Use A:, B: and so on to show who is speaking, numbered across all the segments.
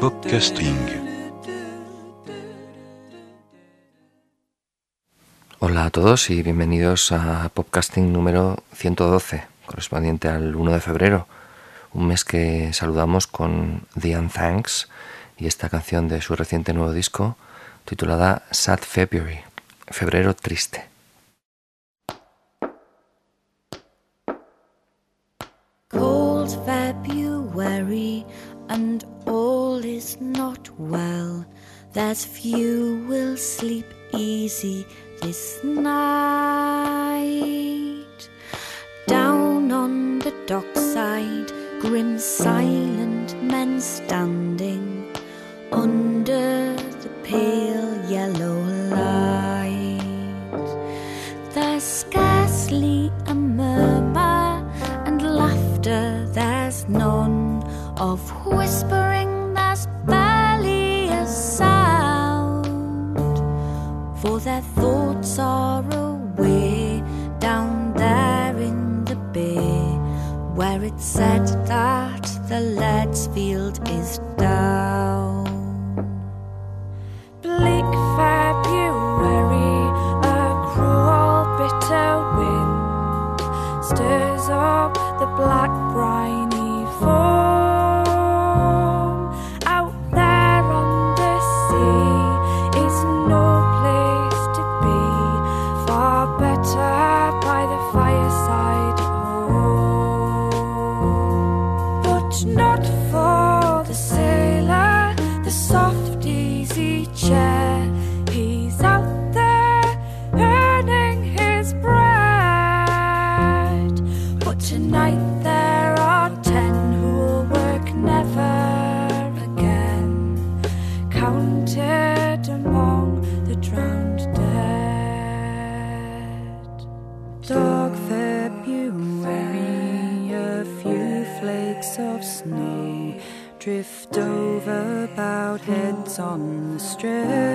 A: Podcasting.
B: Hola a todos y bienvenidos a Podcasting número 112, correspondiente al 1 de febrero, un mes que saludamos con The Unthanks y esta canción de su reciente nuevo disco titulada Sad February, Febrero Triste.
C: Cold February and is not well. There's few will sleep easy this night. Down on the dockside, grim silent men standing under the pale yellow light. There's scarcely a murmur and laughter, there's none of whispering, Their thoughts are away down there in the bay, where it's said that the lead's field is down.
D: The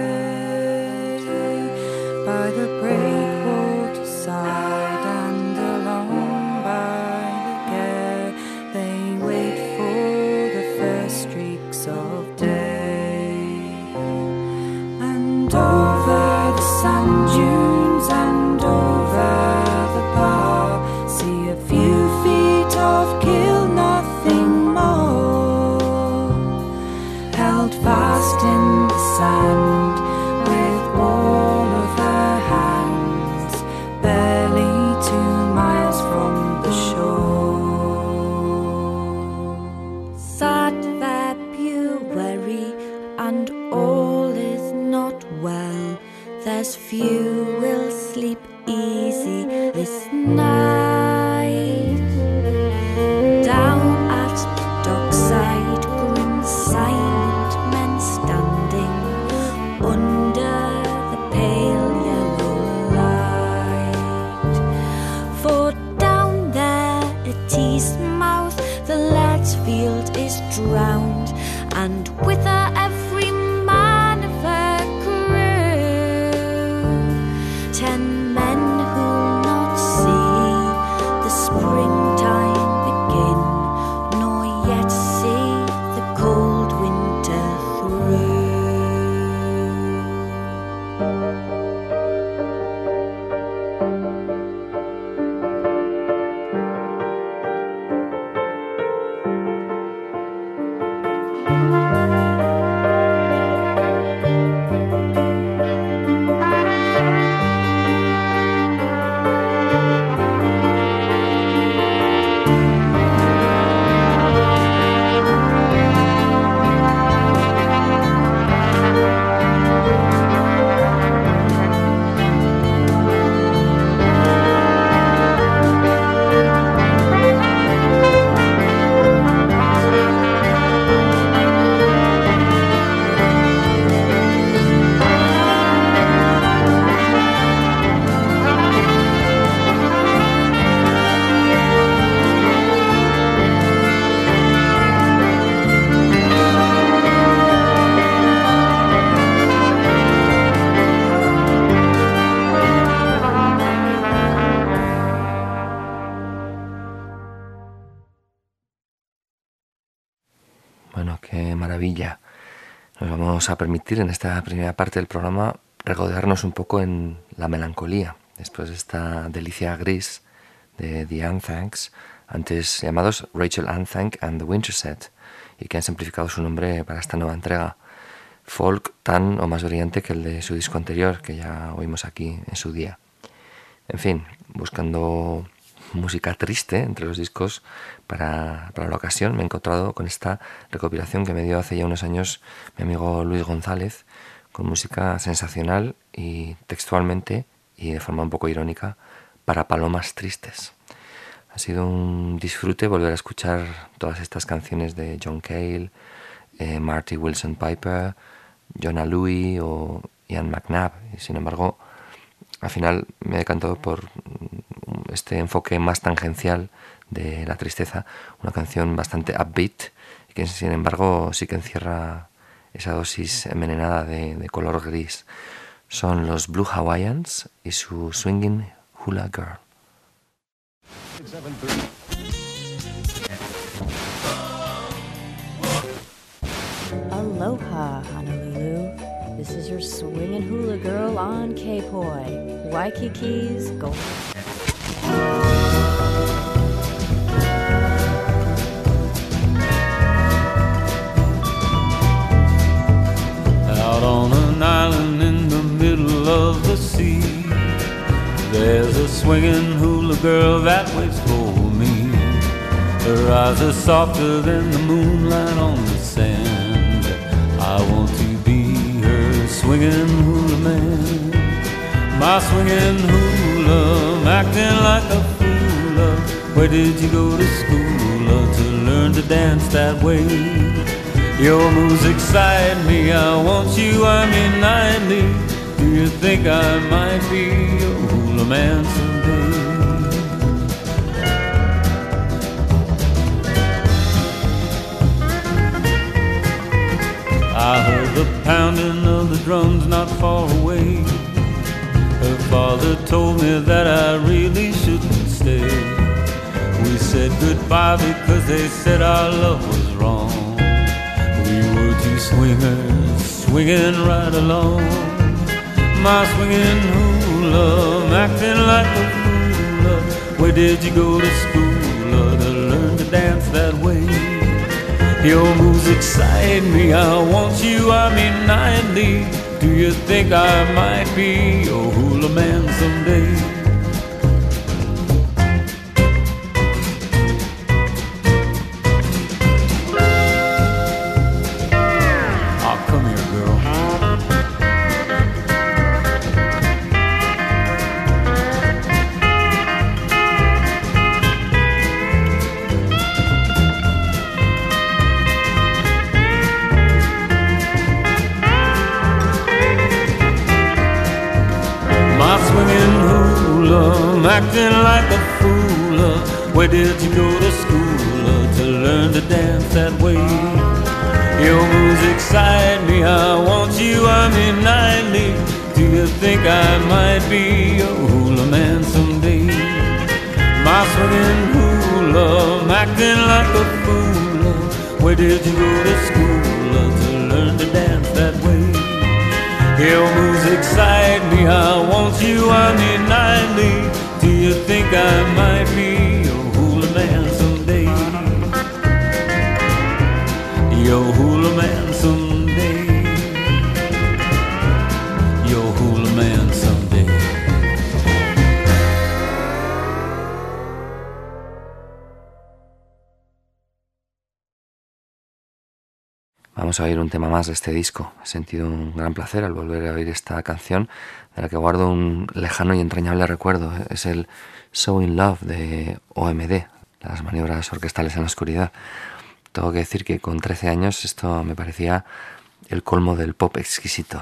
D: a
B: permitir en esta primera parte del programa regodearnos un poco en la melancolía, después de esta delicia gris de The Anthanks, antes llamados Rachel Anthank and the Winterset, y que han simplificado su nombre para esta nueva entrega. Folk tan o más brillante que el de su disco anterior, que ya oímos aquí en su día. En fin, buscando música triste entre los discos para, para, la ocasión, me he encontrado con esta recopilación que me dio hace ya unos años mi amigo Luis González, con música sensacional y textualmente y de forma un poco irónica para palomas tristes. Ha sido un disfrute volver a escuchar todas estas canciones de John Cale, eh, Marty Wilson Piper, Jonah Louie o Ian McNabb. Y sin embargo, al final me he decantado por este enfoque más tangencial de la tristeza, una canción bastante upbeat que sin embargo sí que encierra esa dosis envenenada de, color gris. Son los Blue Hawaiians y su Swinging Hula Girl.
A: Aloha, Honolulu. This is your swinging hula girl on K-Poi. Waikiki's Gold.
E: Out on an island in the middle of the sea, there's a swinging hula girl that waits for me. Her eyes are softer than the moonlight on the sand. I want to be her swinging hula man. My swinging hula, acting like a fool. uh, Where did you go to school uh, to learn to dance that way? Your moves excite me. I want you, I'm in 90. Do you think I might be a hula man someday? I heard the pounding of the drums not far away. Told me that I really shouldn't stay. We said goodbye because they said our love was wrong. We were two swingers swinging right along. My swinging hula, acting like a fool. Where did you go to school to learn to dance that way? Your moves excite me. I want you. I mean 90. Do you think I might be a hula man someday? Where did you go to school to learn to dance that way? Your moves excite me. I want you. I'm in 90. Do you think I might be a hula man someday? My swinging hula, acting like a fool. Where did you go to school to learn to dance that way? Your moves excite me. I want you. I'm in 90. Do you think I might be
B: Vamos a oír un tema más de este disco. He sentido un gran placer al volver a oír esta canción, de la que guardo un lejano y entrañable recuerdo. Es el So in Love de OMD, las maniobras orquestales en la oscuridad. Tengo que decir que con 13 años esto me parecía el colmo del pop exquisito.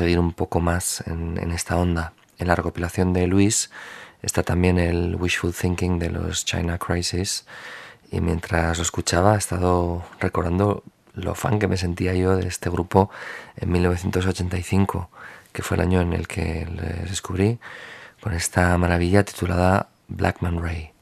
B: Seguir un poco más en, esta onda. En la recopilación de Luis está también el Wishful Thinking de los China Crisis y mientras lo escuchaba he estado recordando lo fan que me sentía yo de este grupo en 1985, que fue el año en el que les descubrí con esta maravilla titulada Blackman Ray.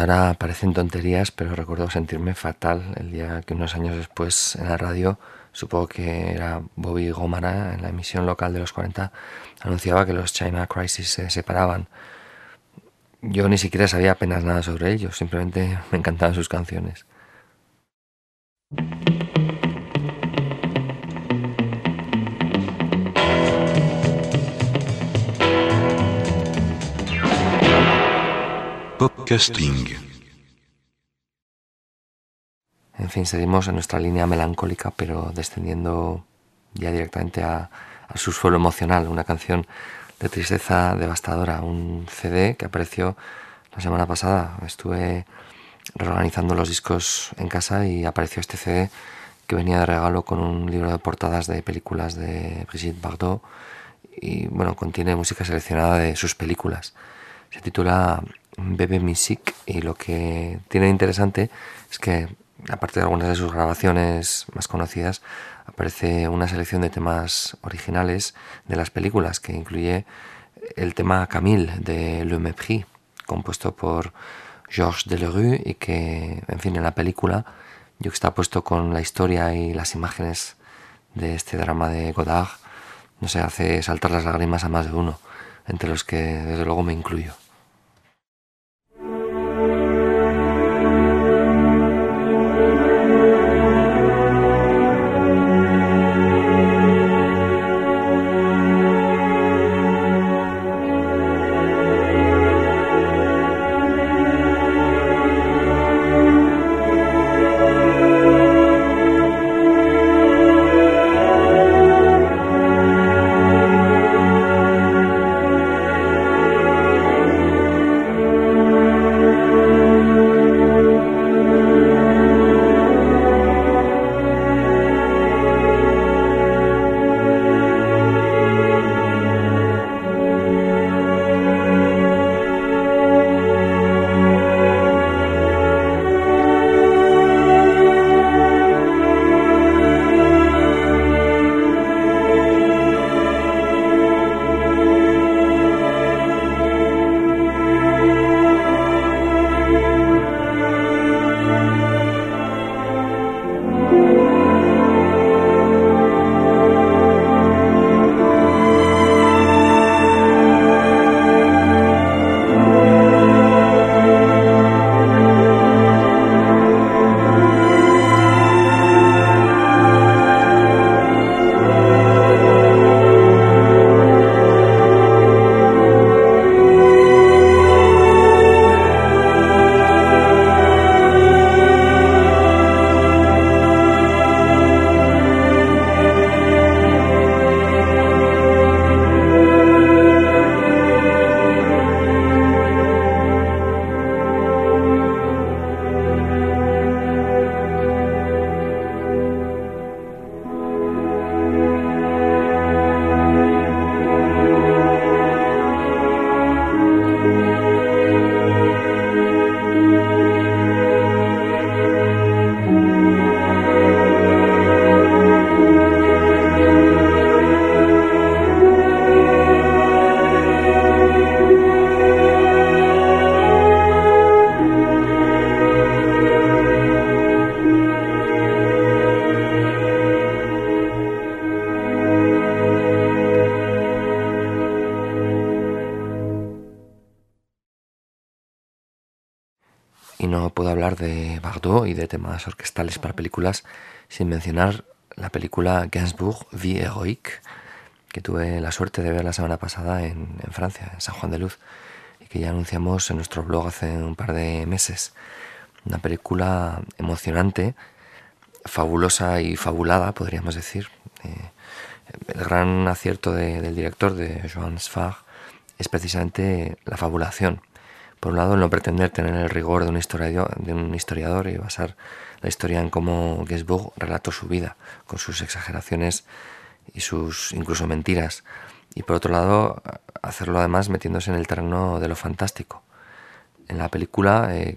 B: Ahora parecen tonterías, pero recuerdo sentirme fatal el día que unos años después en la radio, supongo que era Bobby Gomara en la emisión local de los 40, anunciaba que los China Crisis se separaban. Yo ni siquiera sabía apenas nada sobre ellos, simplemente me encantaban sus canciones.
F: Podcasting.
B: En fin, seguimos en nuestra línea melancólica, pero descendiendo ya directamente a, su suelo emocional, una canción de tristeza devastadora, un CD que apareció la semana pasada. Estuve reorganizando los discos en casa y apareció este CD que venía de regalo con un libro de portadas de películas de Brigitte Bardot y bueno, contiene música seleccionada de sus películas. Se titula Bebe Music y lo que tiene interesante es que aparte de algunas de sus grabaciones más conocidas, aparece una selección de temas originales de las películas que incluye el tema Camille de Le Mépris, compuesto por Georges Delerue y que, en fin, en la película, yo que está puesto con la historia y las imágenes de este drama de Godard, no sé, hace saltar las lágrimas a más de uno, entre los que desde luego me incluyo. Temas orquestales para películas sin mencionar la película Gainsbourg Vie Héroïque que tuve la suerte de ver la semana pasada en, Francia, en San Juan de Luz, y que ya anunciamos en nuestro blog hace un par de meses. Una película emocionante, fabulosa y fabulada, podríamos decir. Eh, el gran acierto del director, de Joan Sfar, es precisamente la fabulación. Por un lado, no pretender tener el rigor de un historiador, y basar la historia en cómo Gainsbourg relató su vida, con sus exageraciones y sus incluso mentiras. Y por otro lado, hacerlo además metiéndose en el terreno de lo fantástico. En la película, eh,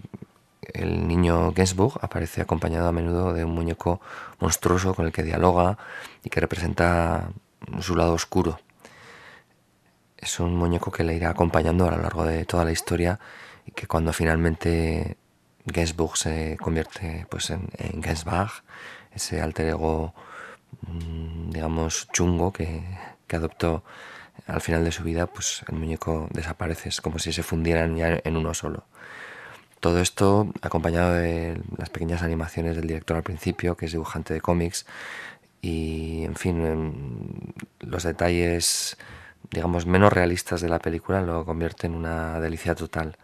B: el niño Gainsbourg aparece acompañado a menudo de un muñeco monstruoso con el que dialoga y que representa su lado oscuro. Es un muñeco que le irá acompañando a lo largo de toda la historia y que cuando finalmente Gainsbourg se convierte pues, en, en Gainsbach, ese alter ego, mm, digamos, chungo que, que adoptó al final de su vida, pues el muñeco desaparece, es como si se fundieran ya en uno solo. Todo esto acompañado de las pequeñas animaciones del director al principio, que es dibujante de cómics, y en fin, los detalles, digamos, menos realistas de la película lo convierte en una delicia total,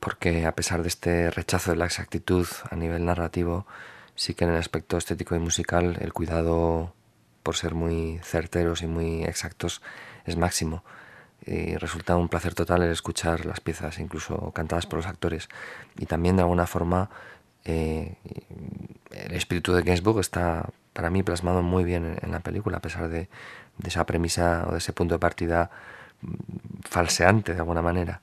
B: porque a pesar de este rechazo de la exactitud a nivel narrativo, sí que en el aspecto estético y musical el cuidado por ser muy certeros y muy exactos es máximo. Y resulta un placer total el escuchar las piezas, incluso cantadas por los actores. Y también de alguna forma eh, el espíritu de Gainsbourg está para mí plasmado muy bien en, la película, a pesar de, esa premisa o de ese punto de partida mm, falseante de alguna manera.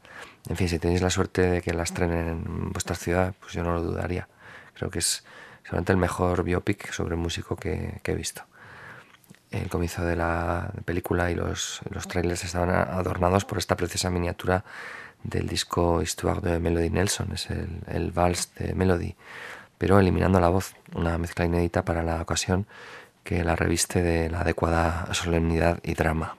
B: En fin, si tenéis la suerte de que la estrenen en vuestra ciudad, pues yo no lo dudaría. Creo que es seguramente el mejor biopic sobre músico que he visto el comienzo de la película y los, los trailers estaban adornados por esta preciosa miniatura del disco Histoire de Melody Nelson, es el, el vals de Melody, pero eliminando la voz, una mezcla inédita para la ocasión que la reviste de la adecuada solemnidad y drama.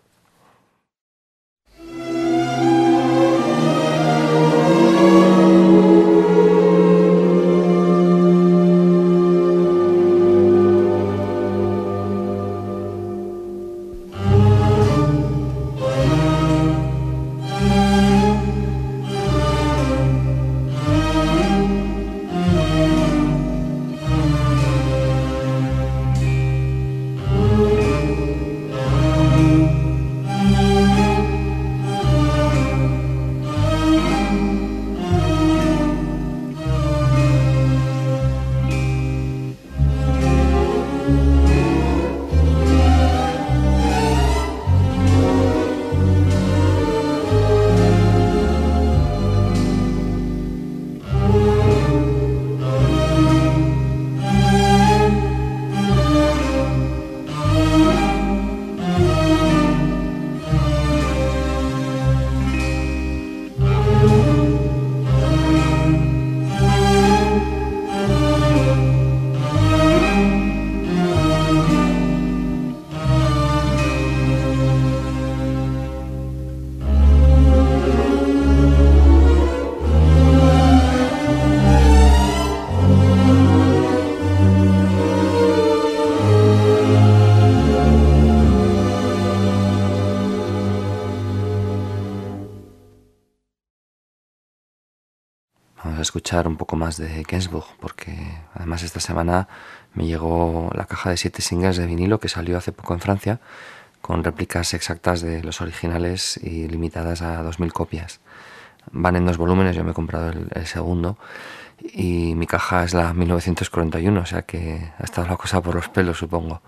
B: Escuchar un poco más de Gainsbourg, porque además esta semana me llegó la caja de siete singles de vinilo que salió hace poco en Francia, con réplicas exactas de los originales y limitadas a 2.000 copias. Van en dos volúmenes, yo me he comprado el, segundo, y mi caja es la 1941, o sea que ha estado la cosa por los pelos, supongo.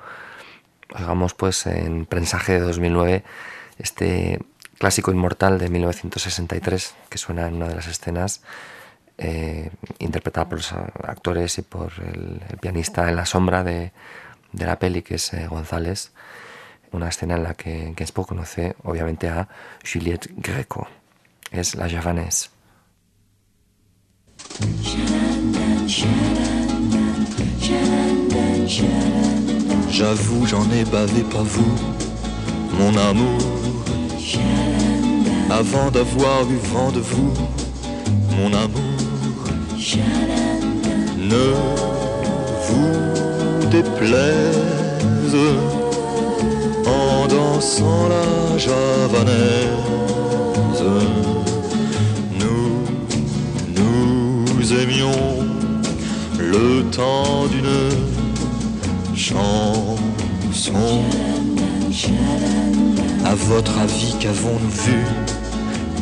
B: Hagamos pues en prensaje de 2009 este clásico inmortal de 1963 que suena en una de las escenas eh, interpretada por los actores y por el, pianista en la sombra de, la peli, que es eh, González, una escena en la que Gainsbourg conoce obviamente a Juliette Greco, es la javanaise.
F: J'avoue, j'en ai bavé pas vous, mon amour. Avant d'avoir eu vent de vous, mon amour. Ne vous déplaise en dansant la javanaise. Nous, nous aimions le temps d'une chanson. À votre avis, qu'avons-nous vu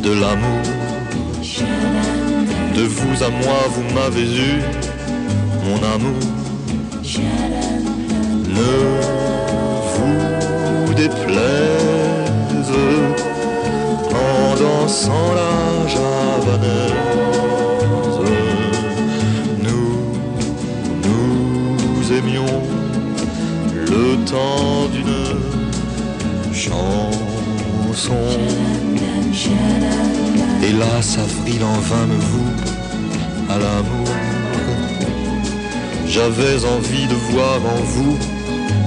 F: de l'amour? De vous à moi, vous m'avez eu, mon amour. Ne vous déplaise en dansant la javanaise. Nous, nous aimions le temps d'une chanson. Glace avril en vain me voue J'avais envie de voir en vous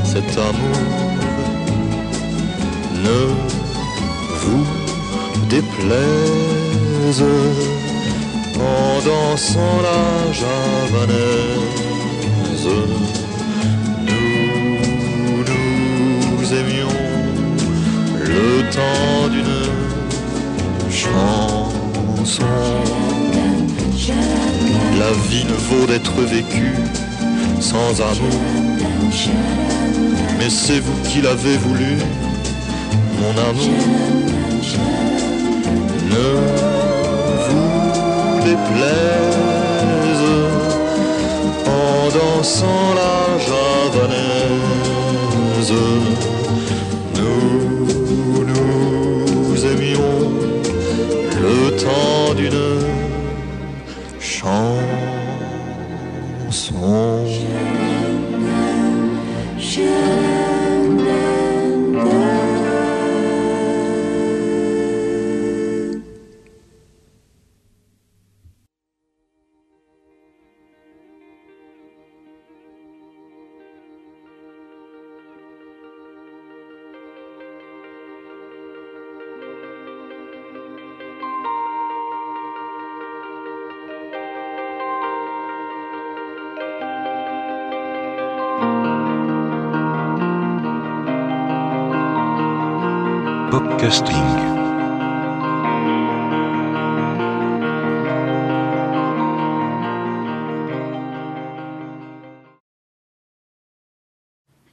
F: cet amour. Ne vous déplaise en dansant la javanaise. Nous nous aimions le temps d'une chanson. La vie ne vaut d'être vécue sans amour. Mais c'est vous qui l'avez voulu, mon amour. Ne vous déplaise en dansant la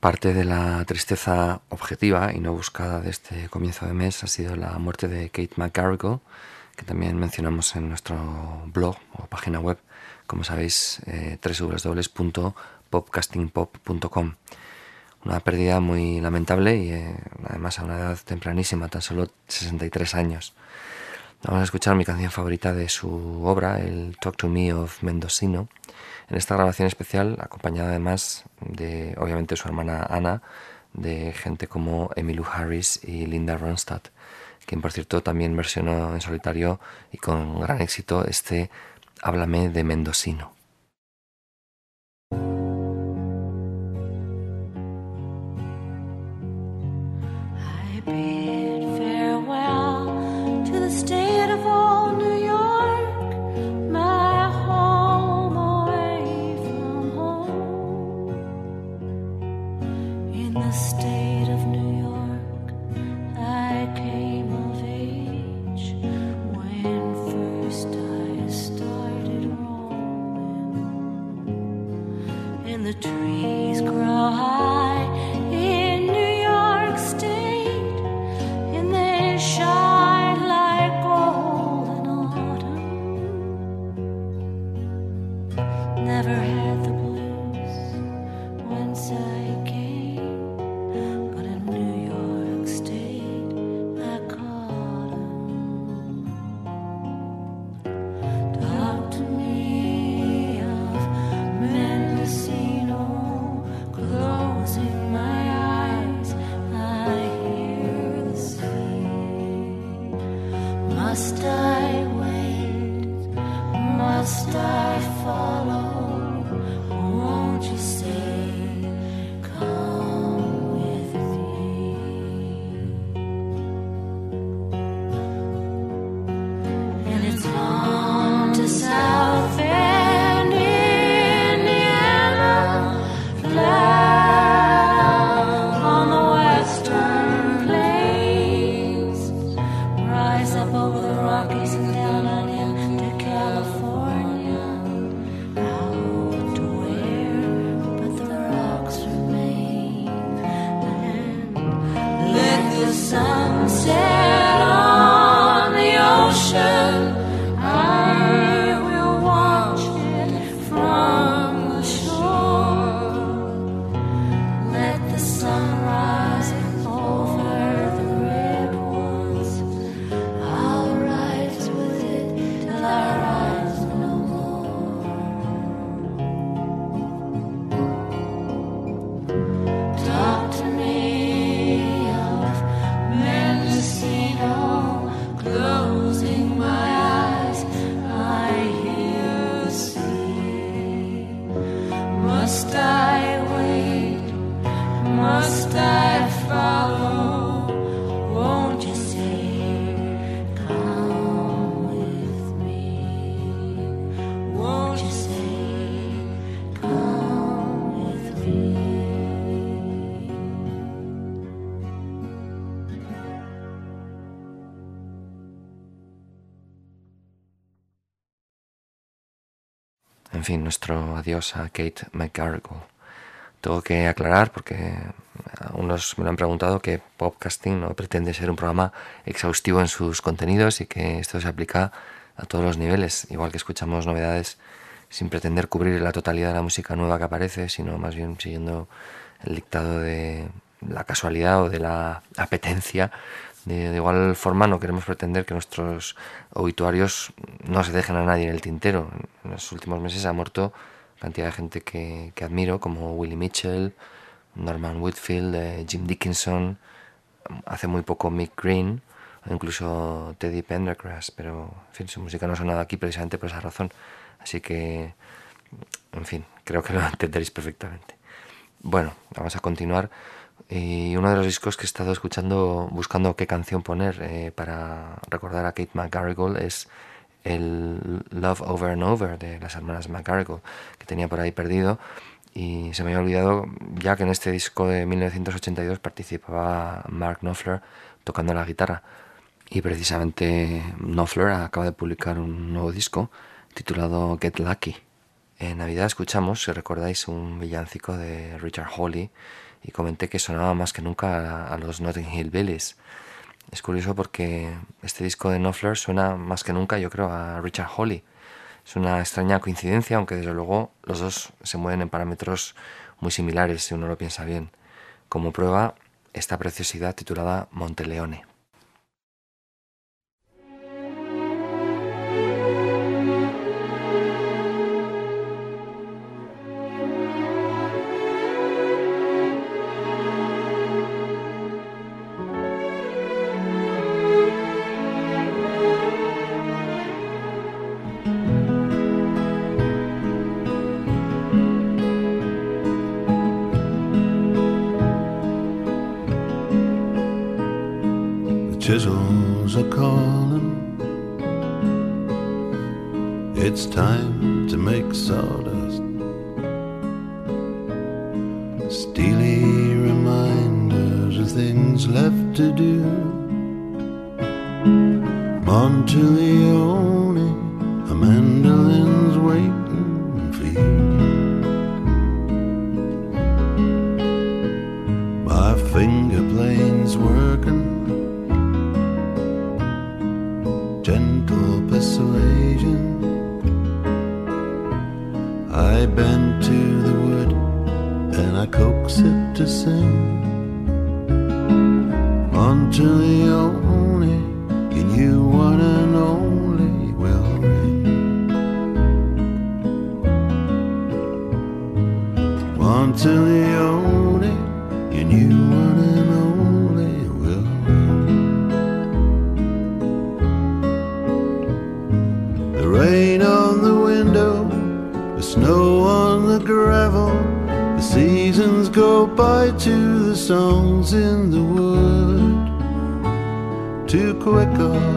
D: Parte de la tristeza objetiva y no buscada de este comienzo de mes ha sido la muerte de Kate McGarrigle, que también mencionamos en nuestro blog o página web, como sabéis, eh, www.popcastingpop.com. Una pérdida muy lamentable y eh, además a una edad tempranísima, tan solo 63 años. Vamos a escuchar mi canción favorita de su obra, el Talk to Me of Mendocino, en esta grabación especial, acompañada además de, obviamente, su hermana Ana, de gente como Emmylou Harris y Linda Ronstadt, quien por cierto también versionó en solitario y con gran éxito este Háblame de Mendocino.
B: En fin, nuestro adiós a Kate McGarrigle. Tengo que aclarar, porque unos me lo han preguntado, que Podcasting no pretende ser un programa exhaustivo en sus contenidos y que esto se aplica a todos los niveles, igual que escuchamos novedades sin pretender cubrir la totalidad de la música nueva que aparece, sino más bien siguiendo el dictado de la casualidad o de la apetencia. De, igual forma no queremos pretender que nuestros obituarios no se dejen a nadie en el tintero. En los últimos meses ha muerto cantidad de gente que, admiro, como Willie Mitchell, Norman Whitfield, eh, Jim Dickinson, hace muy poco Mick Green, incluso Teddy Pendergrass, pero en fin, su música no ha sonado aquí precisamente por esa razón. Así que, en fin, creo que lo entenderéis perfectamente. Bueno, vamos a continuar. Y uno de los discos que he estado escuchando, buscando qué canción poner eh, para recordar a Kate McGarrigle es el Love Over and Over de las hermanas McGarrigle, que tenía por ahí perdido. Y se me había olvidado ya que en este disco de 1982 participaba Mark Knopfler tocando la guitarra. Y precisamente Knopfler acaba de publicar un nuevo disco titulado Get Lucky. En Navidad escuchamos, si recordáis, un villancico de Richard Hawley y comenté que sonaba más que nunca a, los Notting Hill Billies. Es curioso porque este disco de Knopfler suena más que nunca, yo creo, a Richard Hawley. Es una extraña coincidencia, aunque desde luego los dos se mueven en parámetros muy similares si uno lo piensa bien. Como prueba, esta preciosidad titulada Monteleone.
G: Monteleone, in you one and only will. The rain on the window, the snow on the gravel. The seasons go by to the songs in the wood. Too quick or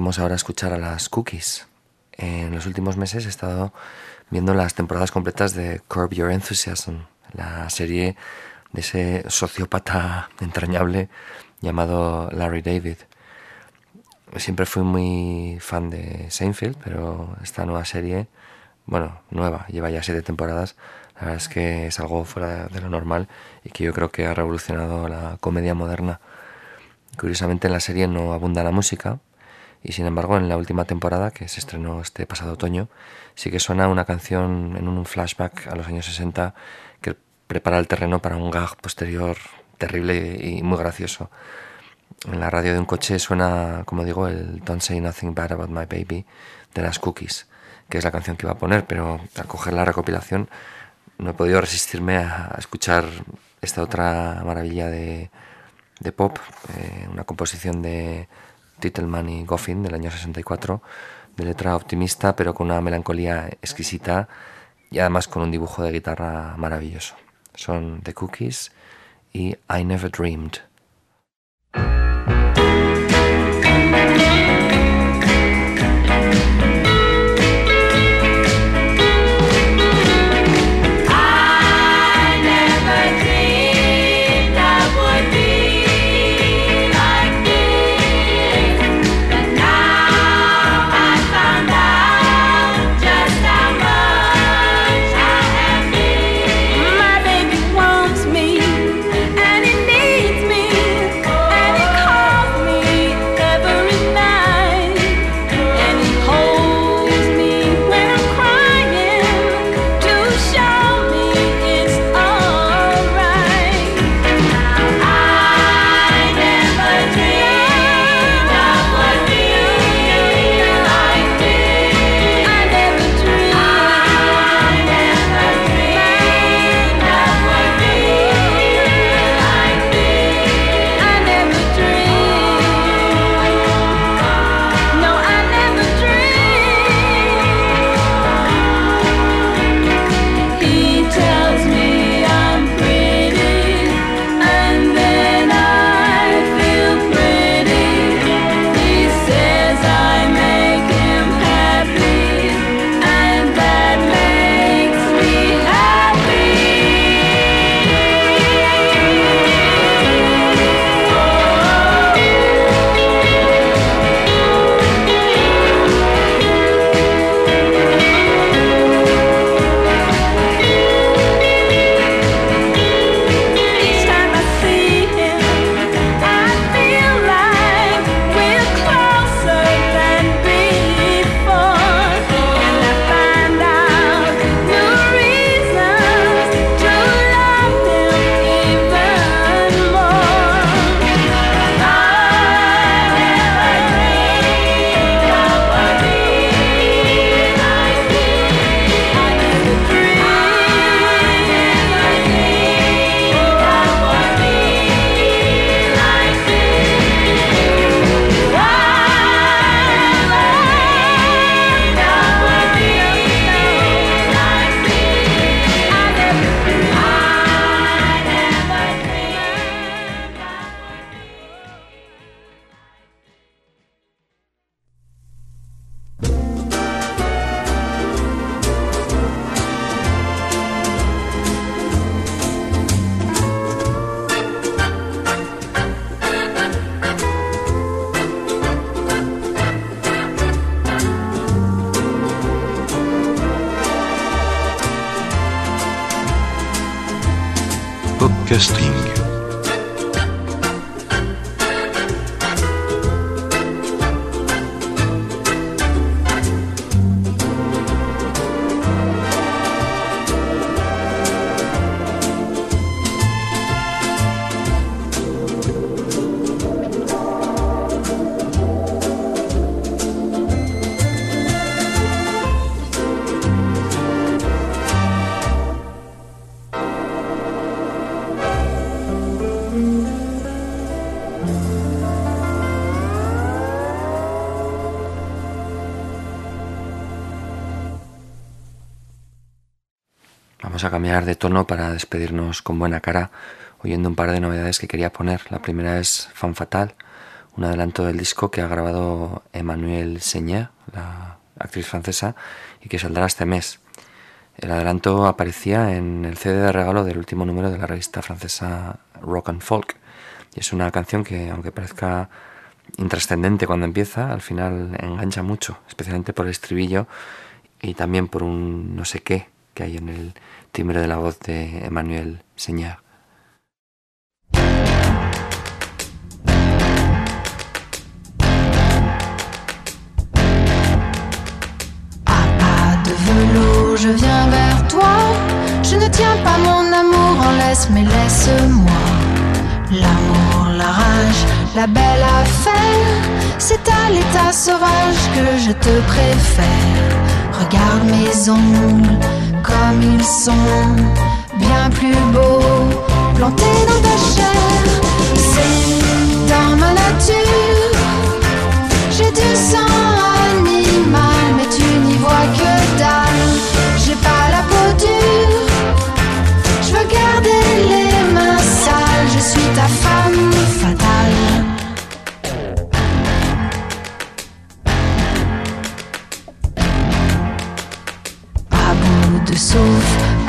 D: Vamos ahora a escuchar a las Cookies. En los últimos meses he estado viendo las temporadas completas de Curb Your Enthusiasm, la serie de ese sociópata entrañable llamado Larry David. Siempre fui muy fan de Seinfeld, pero esta nueva serie, bueno, nueva, lleva ya siete temporadas, la verdad es que es algo fuera de lo normal y que yo creo que ha revolucionado la comedia moderna. Curiosamente en la serie no abunda la música y sin embargo en la última temporada, que se estrenó este pasado otoño, sí que suena una canción en un flashback a los años 60 que prepara el terreno para un gag posterior terrible y muy gracioso. En la radio de un coche suena, como digo, el Don't Say Nothing Bad About My Baby de las Cookies, que es la canción que iba a poner, pero al coger la recopilación no he podido resistirme a, escuchar esta otra maravilla de, pop, eh, una composición de Titelman y Goffin del año 64, de letra optimista pero con una melancolía exquisita y además con un dibujo de guitarra maravilloso. Son The Cookies y I Never Dreamed. West cambiar de tono para despedirnos con buena cara, oyendo un par de novedades que quería poner. La primera es Fan Fatal,
B: un adelanto del disco que ha grabado Emmanuel Seigner, la actriz francesa, y que saldrá este mes. El adelanto aparecía en el CD de regalo del último número de la revista francesa Rock and Folk. Y es una canción que, aunque parezca intrascendente cuando empieza, al final engancha mucho, especialmente por el estribillo y también por un no sé qué que hay en el timbre de la voz de Emmanuel Señor.
H: de velours, je viens vers toi. Je ne tiens pas mon amour en laisse, mais laisse-moi. L'amour, la rage, la belle affaire, c'est à l'état sauvage que je te préfère. Regarde mes ongles comme ils sont, bien plus beaux, plantés dans ta chair. C'est dans ma nature, j'ai du sang animal, mais tu n'y vois que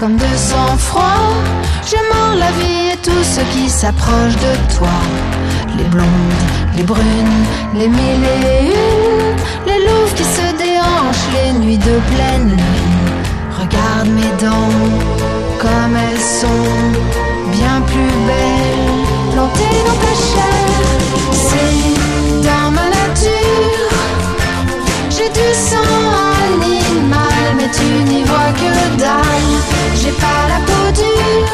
H: comme de sang-froid, je mords la vie et tout ce qui s'approche de toi. Les blondes, les brunes, les mille et une, les louves qui se déhanchent les nuits de pleine lune. Regarde mes dents, comme elles sont bien plus belles, plantées dans ta chair. C'est dans ma nature, j'ai du sang animal, mais tu n'y vois que dalle. J'ai pas la peau dure,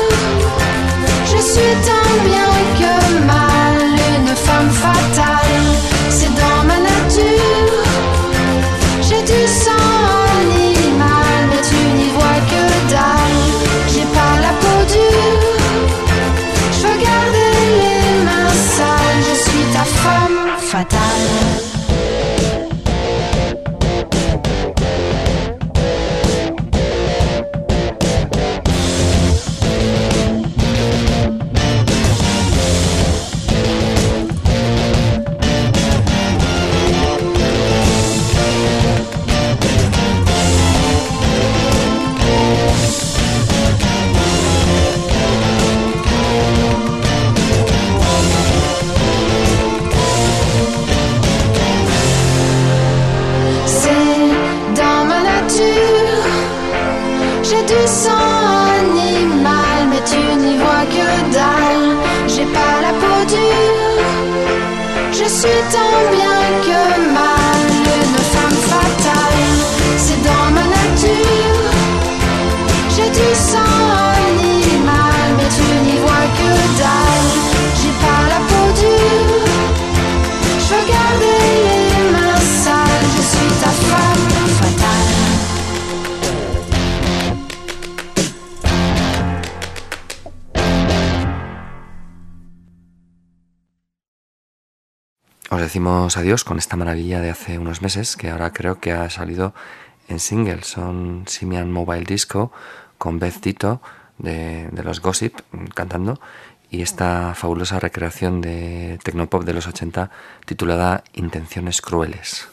H: je suis tant bien que mal, une femme fatale.
B: Decimos adiós con esta maravilla de hace unos meses que ahora creo que ha salido en single. Son Simian Mobile Disco con Beth Tito de, de los Gossip cantando y esta fabulosa recreación de Tecnopop de los 80 titulada Intenciones Crueles.